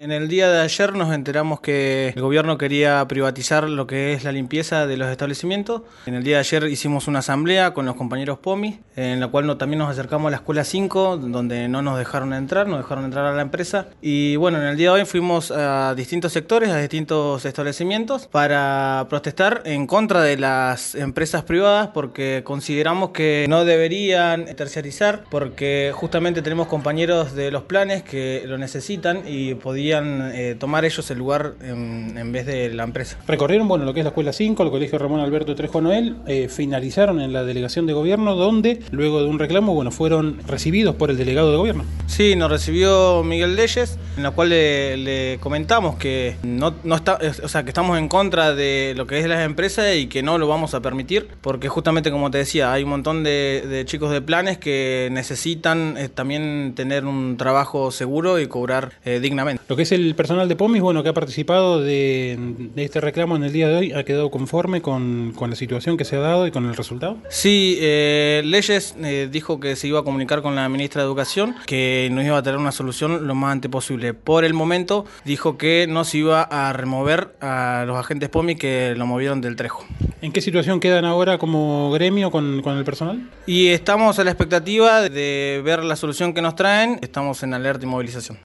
En el día de ayer nos enteramos que el gobierno quería privatizar lo que es la limpieza de los establecimientos. En el día de ayer hicimos una asamblea con los compañeros POMI, en la cual también nos acercamos a la escuela 5, donde no nos dejaron entrar, nos dejaron entrar a la empresa. Y bueno, en el día de hoy fuimos a distintos sectores, a distintos establecimientos, para protestar en contra de las empresas privadas, porque consideramos que no deberían terciarizar, porque justamente tenemos compañeros de los planes que lo necesitan y podían eh, tomar ellos el lugar en, vez de la empresa. Recorrieron bueno lo que es la Escuela 5, el Colegio Ramón Alberto Trejo Noel, eh, finalizaron en la delegación de gobierno, donde luego de un reclamo bueno fueron recibidos por el delegado de gobierno. Sí, nos recibió Miguel Leyes, en la cual le, comentamos que no, no está, o sea, que estamos en contra de lo que es las empresas y que no lo vamos a permitir, porque justamente como te decía, hay un montón de, chicos de planes que necesitan eh, también tener un trabajo seguro y cobrar dignamente que es el personal de POMIS, bueno, que ha participado de, este reclamo en el día de hoy, ¿ha quedado conforme con, la situación que se ha dado y con el resultado? Sí, eh, Leyes eh, dijo que se iba a comunicar con la ministra de Educación, que nos iba a tener una solución lo más antes posible. Por el momento dijo que no se iba a remover a los agentes POMIS que lo movieron del Trejo. ¿En qué situación quedan ahora como gremio con, con el personal? Y estamos a la expectativa de ver la solución que nos traen, estamos en alerta y movilización.